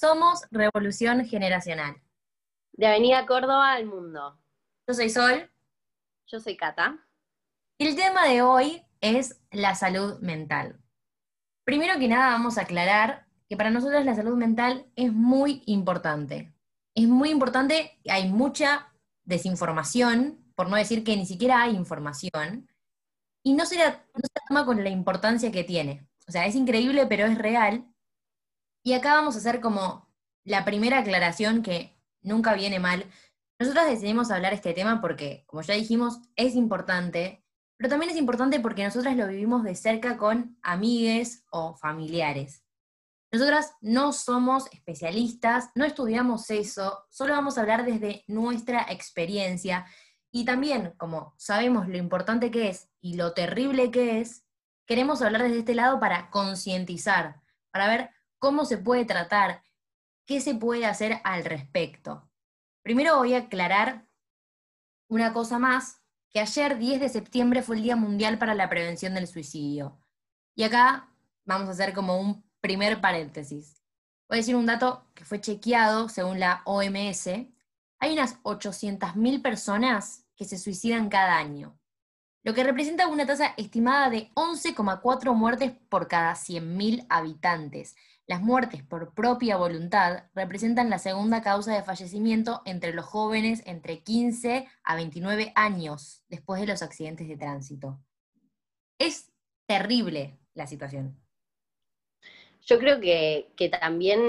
Somos Revolución Generacional. De Avenida Córdoba al mundo. Yo soy Sol. Yo soy Cata. Y el tema de hoy es la salud mental. Primero que nada vamos a aclarar que para nosotros la salud mental es muy importante. Es muy importante, hay mucha desinformación, por no decir que ni siquiera hay información, y no se, no se toma con la importancia que tiene. O sea, es increíble, pero es real, y acá vamos a hacer como la primera aclaración que nunca viene mal. Nosotros decidimos hablar este tema porque, como ya dijimos, es importante, pero también es importante porque nosotras lo vivimos de cerca con amigues o familiares. Nosotras no somos especialistas, no estudiamos eso, solo vamos a hablar desde nuestra experiencia y también, como sabemos lo importante que es y lo terrible que es, queremos hablar desde este lado para concientizar, para ver cómo se puede tratar, qué se puede hacer al respecto. Primero voy a aclarar una cosa más, que ayer 10 de septiembre fue el Día Mundial para la Prevención del Suicidio. Y acá vamos a hacer como un primer paréntesis. Voy a decir un dato que fue chequeado según la OMS. Hay unas 800.000 personas que se suicidan cada año, lo que representa una tasa estimada de 11,4 muertes por cada 100.000 habitantes. Las muertes por propia voluntad representan la segunda causa de fallecimiento entre los jóvenes entre 15 a 29 años después de los accidentes de tránsito. Es terrible la situación. Yo creo que, también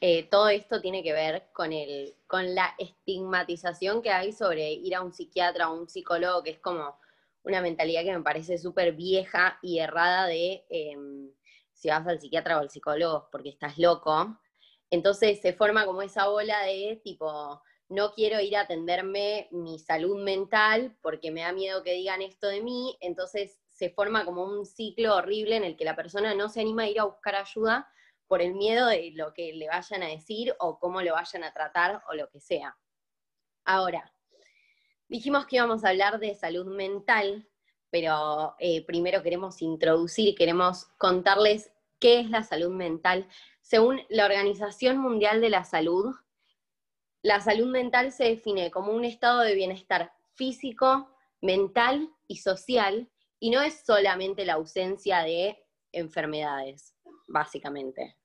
eh, todo esto tiene que ver con, el, con la estigmatización que hay sobre ir a un psiquiatra o un psicólogo, que es como una mentalidad que me parece súper vieja y errada de... Em, si vas al psiquiatra o al psicólogo porque estás loco. Entonces se forma como esa bola de tipo, no quiero ir a atenderme mi salud mental porque me da miedo que digan esto de mí. Entonces se forma como un ciclo horrible en el que la persona no se anima a ir a buscar ayuda por el miedo de lo que le vayan a decir o cómo lo vayan a tratar o lo que sea. Ahora, dijimos que íbamos a hablar de salud mental, pero eh, primero queremos introducir, queremos contarles qué es la salud mental. Según la Organización Mundial de la Salud, la salud mental se define como un estado de bienestar físico, mental y social, y no es solamente la ausencia de enfermedades, básicamente.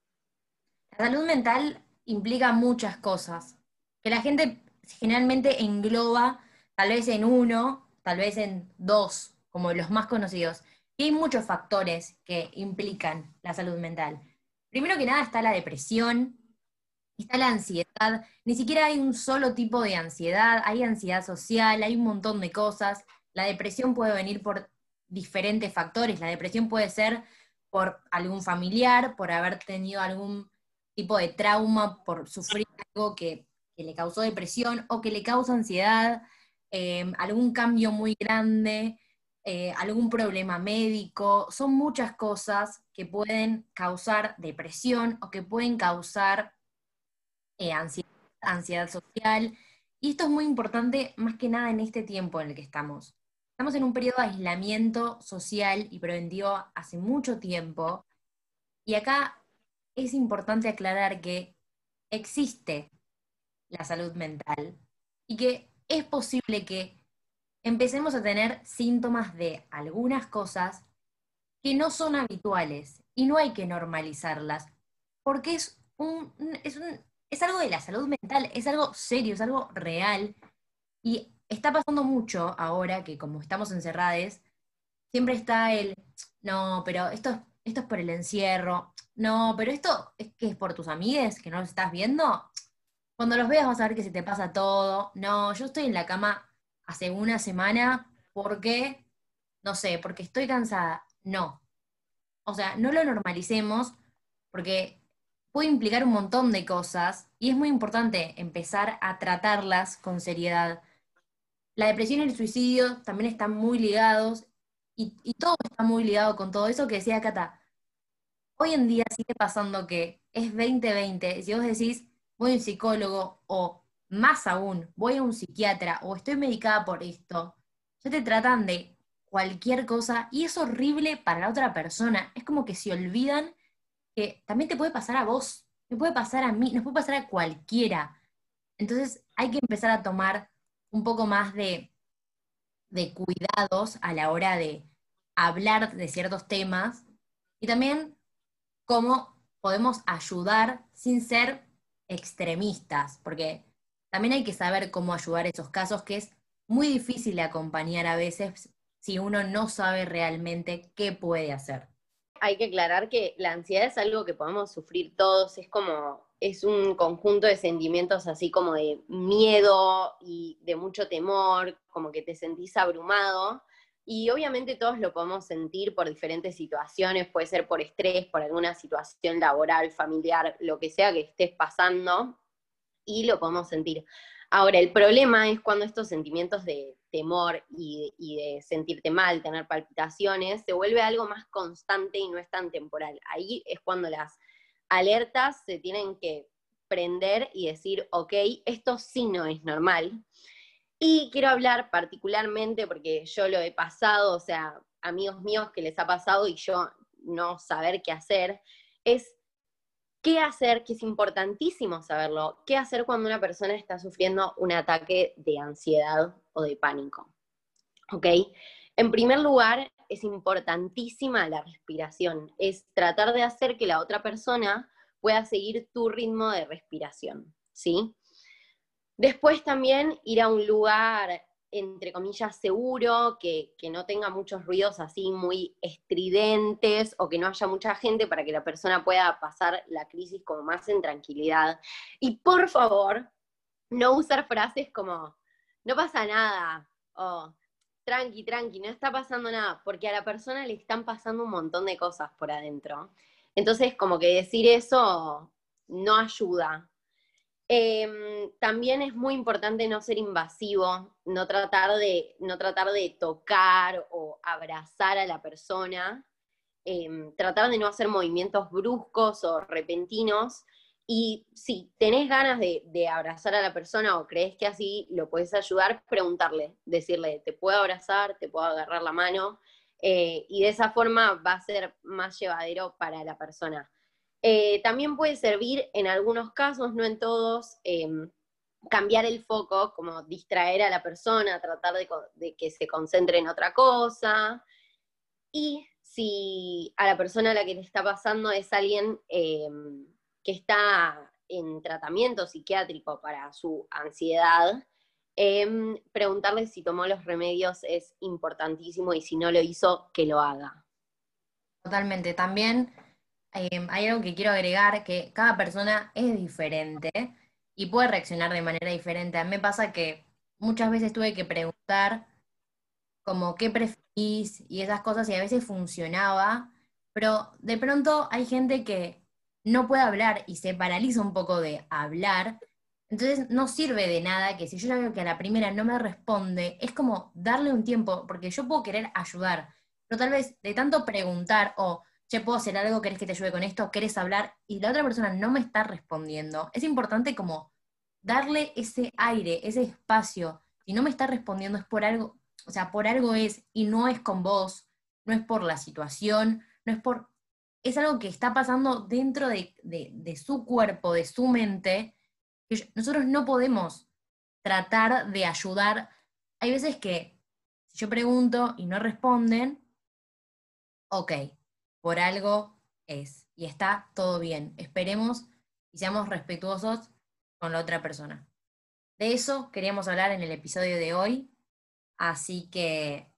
La salud mental implica muchas cosas, que la gente generalmente engloba tal vez en uno, tal vez en dos como los más conocidos. Y hay muchos factores que implican la salud mental. Primero que nada está la depresión, está la ansiedad. Ni siquiera hay un solo tipo de ansiedad, hay ansiedad social, hay un montón de cosas. La depresión puede venir por diferentes factores. La depresión puede ser por algún familiar, por haber tenido algún tipo de trauma, por sufrir algo que, le causó depresión o que le causa ansiedad, eh, algún cambio muy grande. Eh, algún problema médico, son muchas cosas que pueden causar depresión o que pueden causar eh, ansiedad, social. Y esto es muy importante más que nada en este tiempo en el que estamos. Estamos en un periodo de aislamiento social y preventivo hace mucho tiempo. Y acá es importante aclarar que existe la salud mental y que es posible que empecemos a tener síntomas de algunas cosas que no son habituales y no hay que normalizarlas, porque es, es, algo de la salud mental, es algo serio, es algo real y está pasando mucho ahora que como estamos encerrados, siempre está el, no, pero esto, esto es por el encierro, no, pero esto es que es por tus amigues que no los estás viendo. Cuando los veas vas a ver que se te pasa todo. No, yo estoy en la cama hace una semana porque, no sé, porque estoy cansada. No. O sea, no lo normalicemos porque puede implicar un montón de cosas y es muy importante empezar a tratarlas con seriedad. La depresión y el suicidio también están muy ligados y, todo está muy ligado con todo eso que decía Cata. Hoy en día sigue pasando que es 2020, si vos decís, voy a un psicólogo o más aún, voy a un psiquiatra o estoy medicada por esto, ya te tratan de cualquier cosa y es horrible para la otra persona. Es como que se olvidan que también te puede pasar a vos. me puede pasar a mí, nos puede pasar a cualquiera. Entonces hay que empezar a tomar un poco más de, de cuidados a la hora de hablar de ciertos temas y también cómo podemos ayudar sin ser extremistas, porque también hay que saber cómo ayudar esos casos que es muy difícil acompañar a veces si uno no sabe realmente qué puede hacer. Hay que aclarar que la ansiedad es algo que podemos sufrir todos, es como, es un conjunto de sentimientos así como de miedo y de mucho temor, como que te sentís abrumado. Y obviamente todos lo podemos sentir por diferentes situaciones, puede ser por estrés, por alguna situación laboral, familiar, lo que sea que estés pasando, y lo podemos sentir. Ahora, el problema es cuando estos sentimientos de temor y, de sentirte mal, tener palpitaciones, se vuelve algo más constante y no es tan temporal. Ahí es cuando las alertas se tienen que prender y decir, ok, esto sí no es normal. Y quiero hablar particularmente, porque yo lo he pasado, o sea, amigos míos que les ha pasado y yo no saber qué hacer, es qué hacer, que es importantísimo saberlo, qué hacer cuando una persona está sufriendo un ataque de ansiedad o de pánico. ¿Ok? En primer lugar, es importantísima la respiración, es tratar de hacer que la otra persona pueda seguir tu ritmo de respiración, ¿sí? Después también ir a un lugar entre comillas, seguro, que, no tenga muchos ruidos así muy estridentes o que no haya mucha gente para que la persona pueda pasar la crisis como más en tranquilidad. Y por favor, no usar frases como, no pasa nada, o tranqui, tranqui, no está pasando nada, porque a la persona le están pasando un montón de cosas por adentro. Entonces, como que decir eso no ayuda, Em, también es muy importante no ser invasivo, no tratar, de, no tratar de tocar o abrazar a la persona, em, tratar de no hacer movimientos bruscos o repentinos. Y si tenés ganas de, abrazar a la persona o crees que así lo puedes ayudar, preguntarle, decirle, te puedo abrazar, te puedo agarrar la mano, eh, y de esa forma va a ser más llevadero para la persona. Eh, también puede servir en algunos casos, no en todos, em, cambiar el foco, como distraer a la persona, tratar de, que se concentre en otra cosa. Y si a la persona a la que le está pasando es alguien em, que está en tratamiento psiquiátrico para su ansiedad, em, preguntarle si tomó los remedios es importantísimo y si no lo hizo, que lo haga. Totalmente. También Em, hay algo que quiero agregar, que cada persona es diferente y puede reaccionar de manera diferente. A mí me pasa que muchas veces tuve que preguntar como qué preferís y esas cosas y a veces funcionaba, pero de pronto hay gente que no puede hablar y se paraliza un poco de hablar, entonces no sirve de nada que si yo ya veo que a la primera no me responde, es como darle un tiempo, porque yo puedo querer ayudar, pero tal vez de tanto preguntar o che, ¿puedo hacer algo? ¿Querés que te ayude con esto? ¿Querés hablar? Y la otra persona no me está respondiendo. Es importante como darle ese aire, ese espacio. Si no me está respondiendo es por algo, o sea, por algo es, y no es con vos, no es por la situación, no es por... Es algo que está pasando dentro de, su cuerpo, de su mente, nosotros no podemos tratar de ayudar. Hay veces que si yo pregunto y no responden, ok, por algo es. Y está todo bien. Esperemos y seamos respetuosos con la otra persona. De eso queríamos hablar en el episodio de hoy. Así que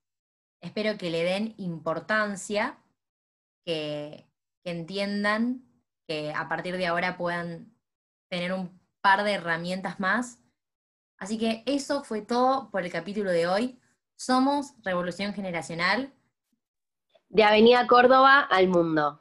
espero que le den importancia, que, que entiendan que a partir de ahora puedan tener un par de herramientas más. Así que eso fue todo por el capítulo de hoy. Somos Revolución Generacional de Avenida Córdoba al mundo.